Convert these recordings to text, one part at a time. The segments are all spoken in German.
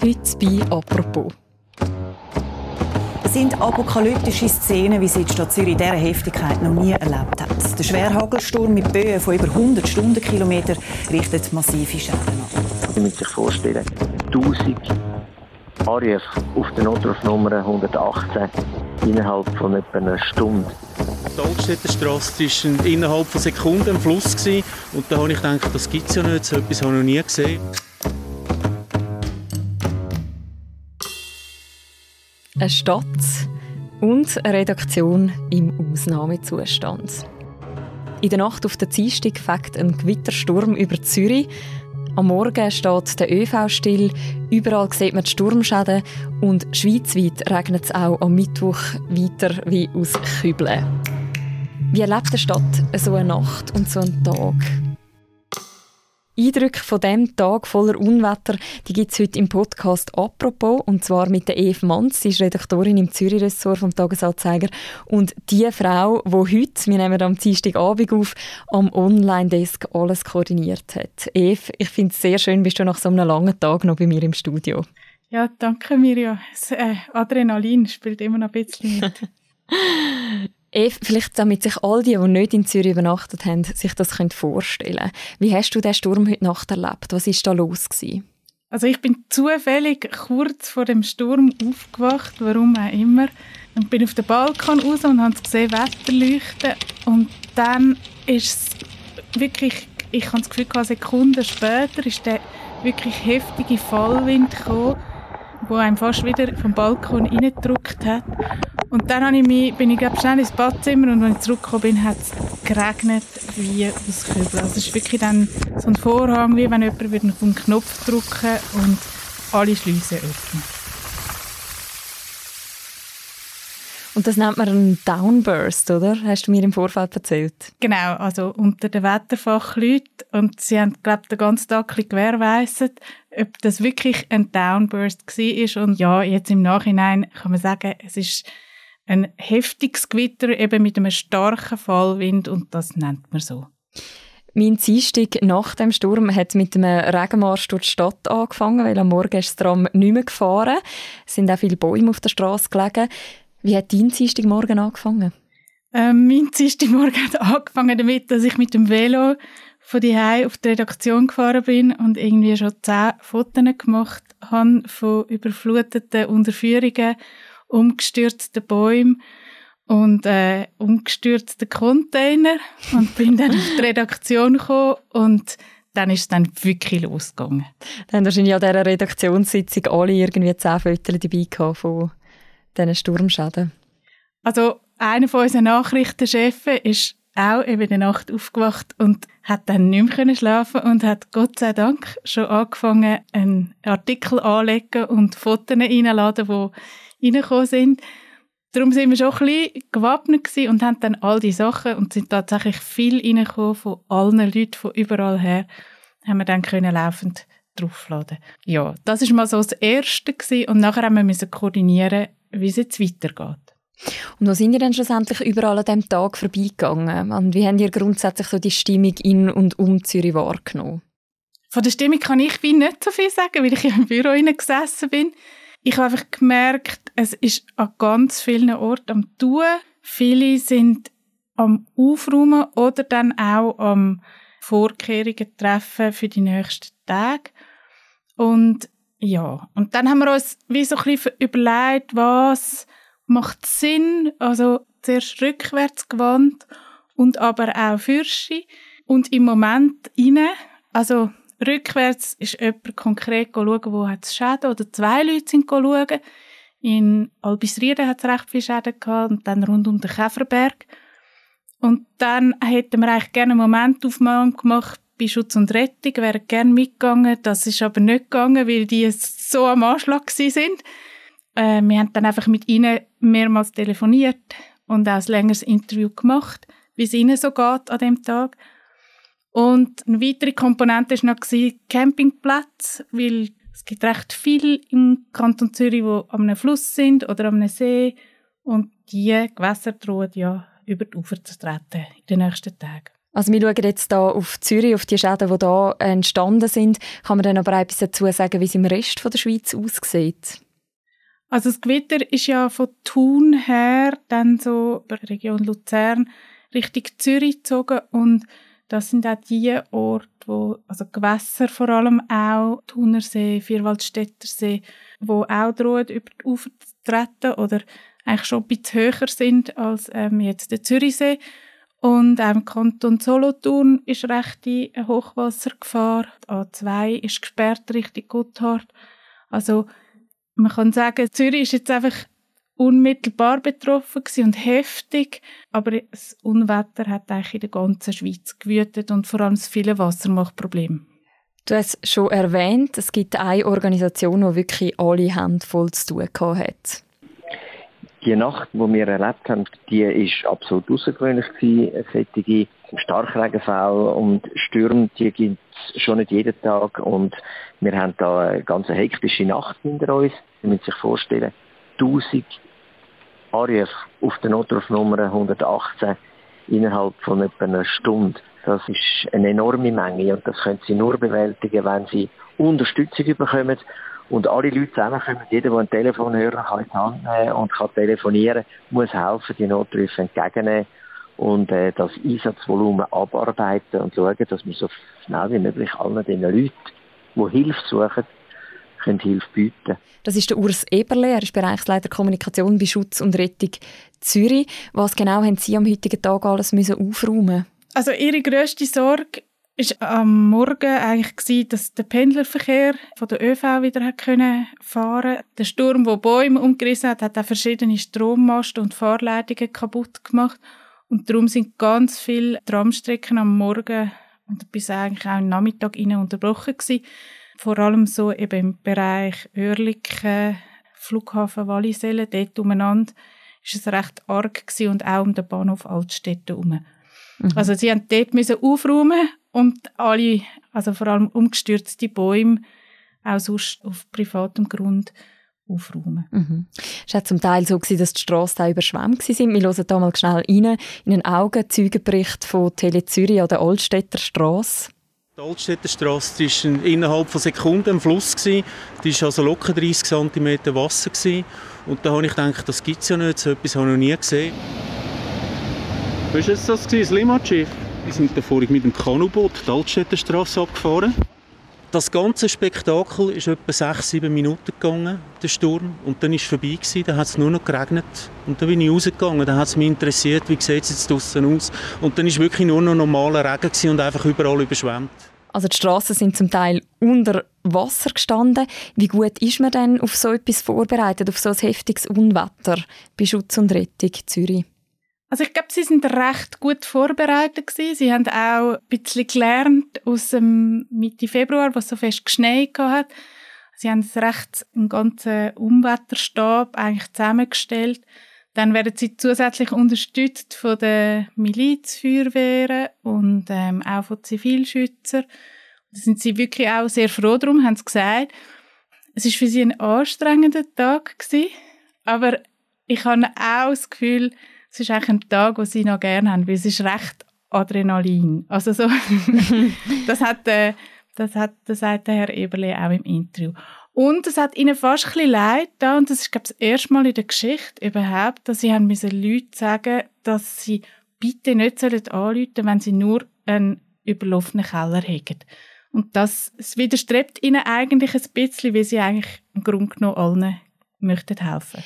Heute bei «Apropos». Es sind apokalyptische Szenen, wie sie die Stadt Zürich in dieser Heftigkeit noch nie erlebt hat. Der Schwerhagelsturm mit Böen von über 100 Stundenkilometern richtet massive Schäden an. Sie müssen sich vorstellen, 1000 Anrufe auf der Notrufnummer 118 innerhalb von etwa einer Stunde. Die Altstädter Straße war innerhalb von Sekunden ein Fluss. Gewesen. Und da habe ich gedacht, das gibt es ja nicht, so etwas habe ich noch nie gesehen. Eine Stadt und eine Redaktion im Ausnahmezustand. In der Nacht auf der Dienstag fegt ein Gewittersturm über Zürich. Am Morgen steht der ÖV still, überall sieht man die Sturmschäden und schweizweit regnet es auch am Mittwoch weiter wie aus Kübeln. Wie erlebt eine Stadt so eine Nacht und so einen Tag? Eindrücke von diesem Tag voller Unwetter, die gibt es heute im Podcast «Apropos» und zwar mit der Eve Manz, sie ist Redaktorin im Zürich-Ressort vom Tagesanzeiger und die Frau, die heute, wir nehmen am Dienstagabend auf, am Online-Desk alles koordiniert hat. Eve, ich finde es sehr schön, bist du nach so einem langen Tag noch bei mir im Studio. Ja, danke Mirja. Das äh, Adrenalin spielt immer noch ein bisschen mit. Eve, vielleicht damit sich all die, die nicht in Zürich übernachtet haben, sich das vorstellen können. Wie hast du den Sturm heute Nacht erlebt? Was war da los? Gewesen? Also ich bin zufällig kurz vor dem Sturm aufgewacht, warum auch immer. Und bin auf den Balkon raus und habe gesehen, Wetter leuchten. Und dann ist es wirklich, ich habe das Gefühl, Sekunden später ist der wirklich heftige Fallwind gekommen wo einem fast wieder vom Balkon reingedrückt hat. Und dann ich mich, bin ich glaub, schnell ins Badzimmer und als ich zurückgekommen bin, hat es geregnet wie aus Kübel. Also es ist wirklich dann so ein Vorhang, wie wenn jemand auf einen Knopf drücken und alle Schleusen öffnen. Und das nennt man einen Downburst, oder? Hast du mir im Vorfeld erzählt? Genau, also unter den Wetterfachleuten. Und sie haben, glaube ich, den ganzen Tag gewährleistet, ob das wirklich ein Downburst war. Und ja, jetzt im Nachhinein kann man sagen, es ist ein heftiges Gewitter eben mit einem starken Fallwind und das nennt man so. Mein Dienstag nach dem Sturm hat mit einem Regenmarsch durch die Stadt angefangen, weil am Morgen ist das Tram nicht mehr gefahren. Es sind auch viele Bäume auf der Straße gelegen. Wie hat dein Dienstagmorgen angefangen? Ähm, mein Dienstagmorgen hat angefangen damit, dass ich mit dem Velo von die auf die Redaktion gefahren bin und irgendwie schon zehn Fotos gemacht habe von überfluteten Unterführungen, umgestürzten Bäumen und äh, umgestürzten Container und bin dann auf die Redaktion gekommen und dann ist es dann wirklich losgegangen. Dann haben wahrscheinlich an dieser Redaktionssitzung alle irgendwie zehn Fotos dabei gehabt von diesen Sturmschäden? Also einer von unseren Nachrichtenchefs ist auch eben in der Nacht aufgewacht und hat dann nicht mehr schlafen und hat Gott sei Dank schon angefangen, einen Artikel anzulegen und Fotos reinzuladen, die reingekommen sind. Darum sind wir schon ein bisschen gewappnet und haben dann all die Sachen und sind tatsächlich viel reingekommen von allen Leuten von überall her, haben wir dann können laufend draufladen. Ja, das ist mal so das Erste gewesen. und nachher haben wir müssen koordinieren, wie es jetzt weitergeht. Und wo sind ihr denn schlussendlich überall an diesem Tag vorbeigegangen? Und wie habt ihr grundsätzlich so die Stimmung in und um Zürich wahrgenommen? Von der Stimmung kann ich wie nicht so viel sagen, weil ich im Büro gesessen bin. Ich habe einfach gemerkt, es ist an ganz vielen Orten am Tun. Viele sind am Aufräumen oder dann auch am Vorkehrungen treffen für die nächsten Tage. Und ja, und dann haben wir uns wie so ein bisschen überlegt, was macht Sinn, also zuerst rückwärts gewandt und aber auch Fürsche und im Moment inne, also rückwärts ist jemand konkret schauen, wo hat es Schäden oder zwei Leute sind schauen. In Albisrieden hat es recht viele Schäden gehabt und dann rund um den Käferberg. Und dann hätten wir eigentlich gerne einen Momentaufnahme gemacht bei Schutz und Rettung, wären gerne mitgegangen. Das ist aber nicht gegangen, weil die so am Anschlag sind. Äh, wir haben dann einfach mit ihnen mehrmals telefoniert und auch ein längeres Interview gemacht, wie es ihnen so geht an dem Tag. Und eine weitere Komponente war noch Campingplatz, weil es gibt recht viel im Kanton Zürich, die am einem Fluss sind oder am See und die Gewässer drohen ja über die Ufer zu treten in den nächsten Tagen. Also wir schauen jetzt hier auf Zürich, auf die Schäden, die hier entstanden sind. Kann man dann aber auch etwas dazu sagen, wie es im Rest der Schweiz aussieht? Also das Gewitter ist ja von Thun her dann so bei der Region Luzern Richtung Zürich gezogen und das sind auch die Orte, wo, also Gewässer vor allem auch, Thunersee, Vierwaldstättersee, wo auch drohen, über die Ufer zu treten oder eigentlich schon ein bisschen höher sind als ähm, jetzt der Zürichsee. Und auch im Kanton Solothurn ist rechte Hochwassergefahr. Die A2 ist gesperrt Richtung Gotthard. Also man kann sagen, Zürich ist jetzt einfach unmittelbar betroffen und heftig, aber das Unwetter hat eigentlich in der ganzen Schweiz gewütet und vor allem das viele Wasser macht Probleme. Du hast es schon erwähnt, es gibt eine Organisation, die wirklich alle Hände voll zu tun hat. Die Nacht, die wir erlebt haben, die ist absolut außergewöhnlich gewesen. Solche Starkregenfälle und Stürme, die gibt es schon nicht jeden Tag und wir haben da eine ganz hektische Nacht hinter uns. Sie müssen sich vorstellen, 1000 Anrufe auf der Notrufnummer 118 innerhalb von etwa einer Stunde. Das ist eine enorme Menge und das können Sie nur bewältigen, wenn Sie Unterstützung bekommen und alle Leute zusammenkommen. Jeder, der ein Telefonhörer kann in die Hand nehmen und kann telefonieren, muss helfen, die Notrufe entgegennehmen und äh, das Einsatzvolumen abarbeiten und schauen, dass wir so schnell wie möglich allen den Leuten, die Hilfe suchen, können Hilfe bieten Das ist der Urs Eberle, er ist Bereichsleiter Kommunikation bei Schutz und Rettung Zürich. Was genau haben Sie am heutigen Tag alles müssen aufräumen Also Ihre grösste Sorge ist am Morgen eigentlich gewesen, dass der Pendlerverkehr von der ÖV wieder hat können fahren. Der Sturm, der Bäume umgerissen hat, hat auch verschiedene Strommasten und Fahrleitungen kaputt gemacht. Und darum sind ganz viele Tramstrecken am Morgen und bis eigentlich auch am Nachmittag innen unterbrochen gewesen vor allem so eben im Bereich Oerlikon, Flughafen Wallisellen, dort umeinander, ist es recht arg gewesen und auch um den Bahnhof Altstädte herum. Mhm. Also sie haben dort müssen aufräumen und alle, also vor allem umgestürzte Bäume, auch sonst auf privatem Grund, aufräumen. Mhm. Es war zum Teil so, gewesen, dass die Strassen auch überschwemmt waren. Wir hören hier mal schnell rein in einen Augenzeugenbericht von Tele Zürich an der Altstädter Strasse. Die Altstädterstrasse war innerhalb von Sekunden im Fluss. Die war also locker 30 cm Wasser. Und da habe ich gedacht, das gibt es ja nicht, so etwas habe ich noch nie gesehen. Was war das, das Limatschiff? Die sind da vorhin mit dem Kanuboot die Altstädterstrasse abgefahren. Das ganze Spektakel ist etwa 6-7 Minuten gegangen, der Sturm. Und dann war es vorbei. Gewesen. Dann hat es nur noch geregnet. Und dann bin ich rausgegangen. Dann hat es mich interessiert, wie sieht es jetzt draußen aus. Und dann war wirklich nur noch normaler Regen gewesen und einfach überall überschwemmt. Also die Straßen sind zum Teil unter Wasser gestanden. Wie gut ist man denn auf so etwas vorbereitet, auf so ein heftiges Unwetter bei Schutz und Rettung Zürich? Also ich glaube, sie sind recht gut vorbereitet gewesen. Sie haben auch ein bisschen gelernt aus dem Mitte Februar, was so fest geschneit hat. Sie haben recht einen ganzen Umwetterstab eigentlich zusammengestellt. Dann werden sie zusätzlich unterstützt von den Milizfeuerwehren und ähm, auch von Zivilschützern. Da sind sie wirklich auch sehr froh drum, haben sie gesagt. Es ist für sie ein anstrengender Tag gewesen, aber ich habe auch das Gefühl, es ist eigentlich ein Tag, den sie noch gerne haben, weil es ist recht Adrenalin. Also so, das hat, äh, das hat, das sagt der Herr Eberle auch im Interview. Und es hat ihnen fast ein bisschen leid da, und das ist, glaube ich, das erste Mal in der Geschichte überhaupt, dass sie haben müssen Leute sagen, dass sie bitte nicht sollen anrufen, wenn sie nur einen überlaufenen Keller haben. Und das, es widerstrebt ihnen eigentlich ein bisschen, wie sie eigentlich im Grunde genommen allen möchten helfen.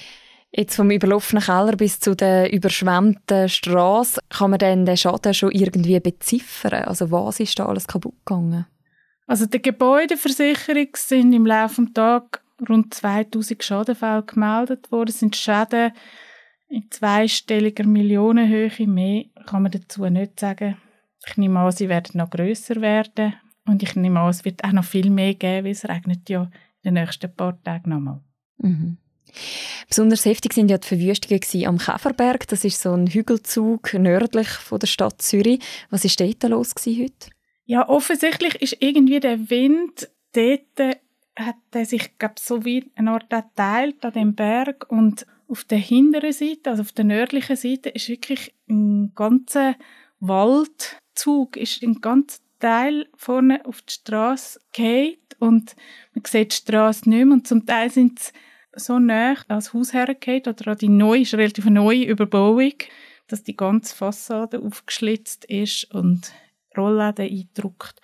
Jetzt vom überlaufenen Keller bis zu der überschwemmten Straße, kann man denn den Schaden schon irgendwie beziffern? Also was ist da alles kaputt gegangen? Also der Gebäudeversicherung sind im Laufe des Tages rund 2000 Schadenfälle gemeldet worden. Das sind Schäden in zweistelliger Millionenhöhe. Mehr kann man dazu nicht sagen. Ich nehme an, sie werden noch grösser werden. Und ich nehme an, es wird auch noch viel mehr geben, weil es regnet ja in den nächsten paar Tagen nochmal. Mhm. Besonders heftig sind ja die Verwüstungen am Käferberg. Das ist so ein Hügelzug nördlich von der Stadt Zürich. Was ist dort los heute? Ja, offensichtlich ist irgendwie der Wind dort hat er sich glaub, so wie eine Art geteilt an dem Berg und auf der hinteren Seite, also auf der nördlichen Seite, ist wirklich ein ganzer Wald Zug ist ein ganz Teil vorne auf die Straße geht und man sieht die Straße nicht mehr und zum Teil sind sie so nah als Haus hergeht oder an die neue, ist relativ neue Überbauung, dass die ganze Fassade aufgeschlitzt ist und Rollläden eindruckt.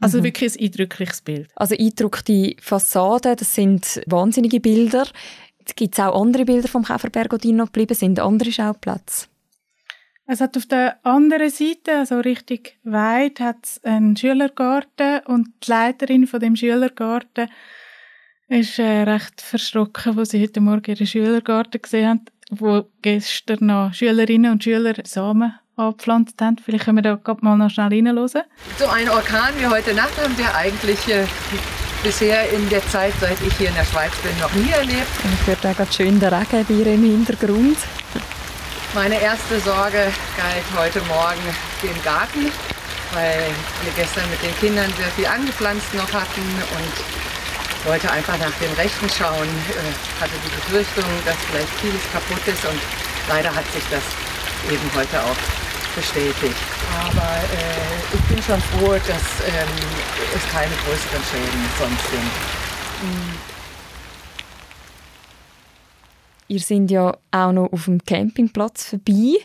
Also mhm. wirklich ein eindrückliches Bild. Also eindruckte Fassaden, das sind wahnsinnige Bilder. Gibt es auch andere Bilder vom Käferberg, die noch geblieben sind, andere Schauplätze? Es hat auf der anderen Seite, also richtig weit, hat einen Schülergarten und die Leiterin von dem Schülergarten ist äh, recht verschrocken, als sie heute Morgen ihren Schülergarten gesehen hat, wo gestern noch Schülerinnen und Schüler Samen angepflanzt haben. Vielleicht können wir da gerade mal noch schnell reinhören. So ein Orkan wie heute Nacht haben wir eigentlich äh, bisher in der Zeit, seit ich hier in der Schweiz bin, noch nie erlebt. Ich hört auch gerade schön der Regen bei im Hintergrund. Meine erste Sorge galt heute Morgen dem Garten, weil wir gestern mit den Kindern sehr viel angepflanzt noch hatten und wollte einfach nach dem Rechten schauen, äh, hatte die Befürchtung, dass vielleicht vieles kaputt ist und leider hat sich das eben heute auch bestätigt. Aber äh, ich bin schon froh, dass ähm, es keine größeren Schäden sonst sind. Mhm. Ihr seid ja auch noch auf dem Campingplatz vorbei.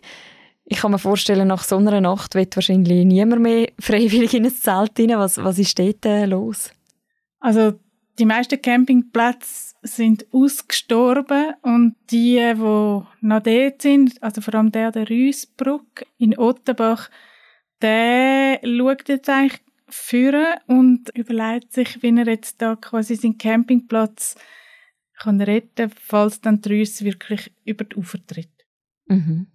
Ich kann mir vorstellen, nach so einer Nacht wird wahrscheinlich niemand mehr freiwillig in ein Zelt rein. Was, was ist dort äh, los? Also die meisten Campingplätze sind ausgestorben und die, die noch dort sind, also vor allem der der Rüssbruck in Ottenbach, der schaut jetzt eigentlich führen und überlegt sich, wie er jetzt da quasi seinen Campingplatz kann retten, falls dann die Rüsse wirklich über die Ufer tritt. Mhm.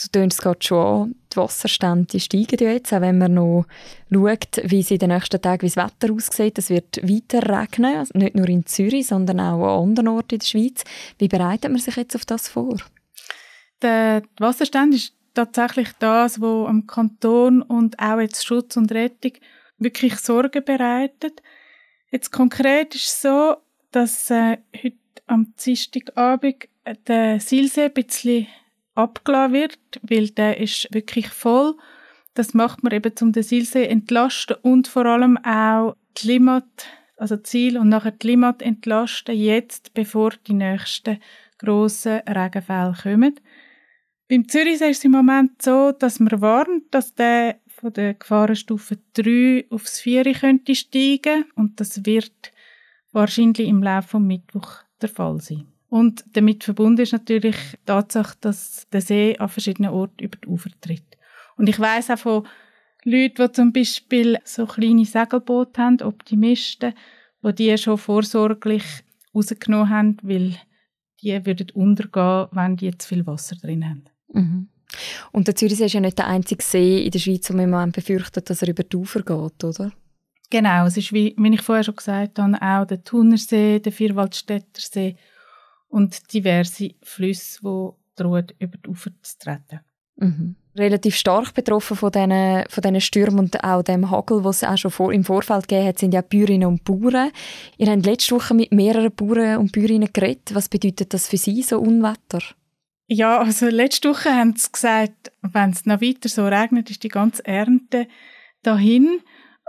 Du tönst es gerade schon an, die Wasserstände steigen ja jetzt, auch wenn man noch schaut, wie es in den nächsten Tagen, wie das Wetter aussieht. Es wird weiter regnen, also nicht nur in Zürich, sondern auch an anderen Orten in der Schweiz. Wie bereitet man sich jetzt auf das vor? Der Wasserstand ist tatsächlich das, wo am Kanton und auch jetzt Schutz und Rettung wirklich Sorgen bereitet. Jetzt konkret ist es so, dass äh, heute am Dienstagabend der Silsee ein bisschen abgelassen wird, weil der ist wirklich voll. Das macht man eben, um den Silsee entlasten und vor allem auch die Limmat, also Ziel und nachher die Limmat entlasten, jetzt, bevor die nächsten grossen Regenfälle kommen. Beim Zürichsee ist es im Moment so, dass man warnt, dass der von der Gefahrenstufe 3 aufs 4 könnte steigen und das wird wahrscheinlich im Laufe vom Mittwoch der Fall sein. Und damit verbunden ist natürlich die Tatsache, dass der See an verschiedenen Orten über die Ufer tritt. Und ich weiß auch von Leuten, die zum Beispiel so kleine Segelboote haben, Optimisten, die die schon vorsorglich rausgenommen haben, weil die würden untergehen, wenn die zu viel Wasser drin haben. Mhm. Und der Zürichsee ist ja nicht der einzige See in der Schweiz, wo man befürchtet, dass er über die Ufer geht, oder? Genau, es ist, wie, wie ich vorher schon gesagt habe, auch der Thunersee, der Vierwaldstätter See und diverse Flüsse, die drohen, über die Ufer zu treten. Mhm. Relativ stark betroffen von diesen, von diesen Stürmen und auch dem Hagel, was es auch schon vor, im Vorfeld gegeben hat, sind ja Bäuerinnen und Bauern. Ihr habt letzte Woche mit mehreren Bauern und Bäuerinnen geredet. Was bedeutet das für Sie, so Unwetter? Ja, also letzte Woche haben sie gesagt, wenn es noch weiter so regnet, ist die ganze Ernte dahin.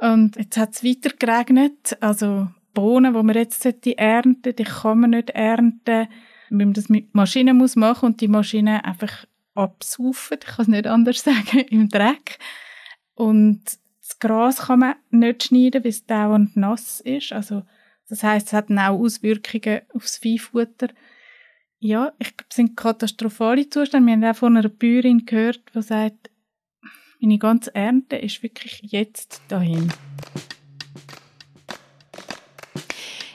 Und jetzt hat es weiter geregnet. Also Bohnen, die man jetzt ernten die kann man nicht ernten, wenn man das mit Maschinen muss machen und die Maschine einfach absaufen, ich kann es nicht anders sagen, im Dreck. Und das Gras kann man nicht schneiden, weil es dauernd nass ist. Also, das heißt, es hat auch Auswirkungen aufs Viehfutter. Ja, ich glaube, es sind katastrophale Zustände. Wir haben auch von einer Bäuerin gehört, die sagt, meine ganze Ernte ist wirklich jetzt dahin.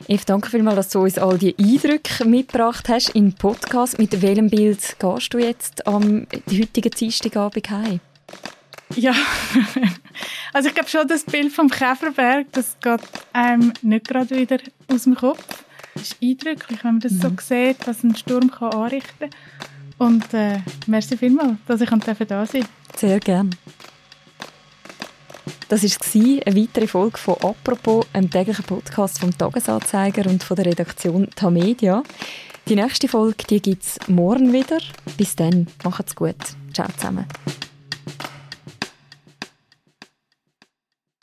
Eve, danke vielmals, dass du uns all die Eindrücke mitgebracht hast im Podcast. Mit welchem Bild gehst du jetzt am heutigen Dienstagabend heim? Ja, also ich glaube schon, das Bild vom Käferberg, das geht einem nicht gerade wieder aus dem Kopf. Es ist eindrücklich, wenn man das mhm. so sieht, was ein Sturm kann anrichten kann. Und äh, merci vielmals, dass ich da sein Sehr gerne. Das war eine weitere Folge von «Apropos», einem täglichen Podcast vom «Tagesanzeiger» und von der Redaktion «Tamedia». Die nächste Folge gibt es morgen wieder. Bis dann, macht's gut. Ciao zusammen.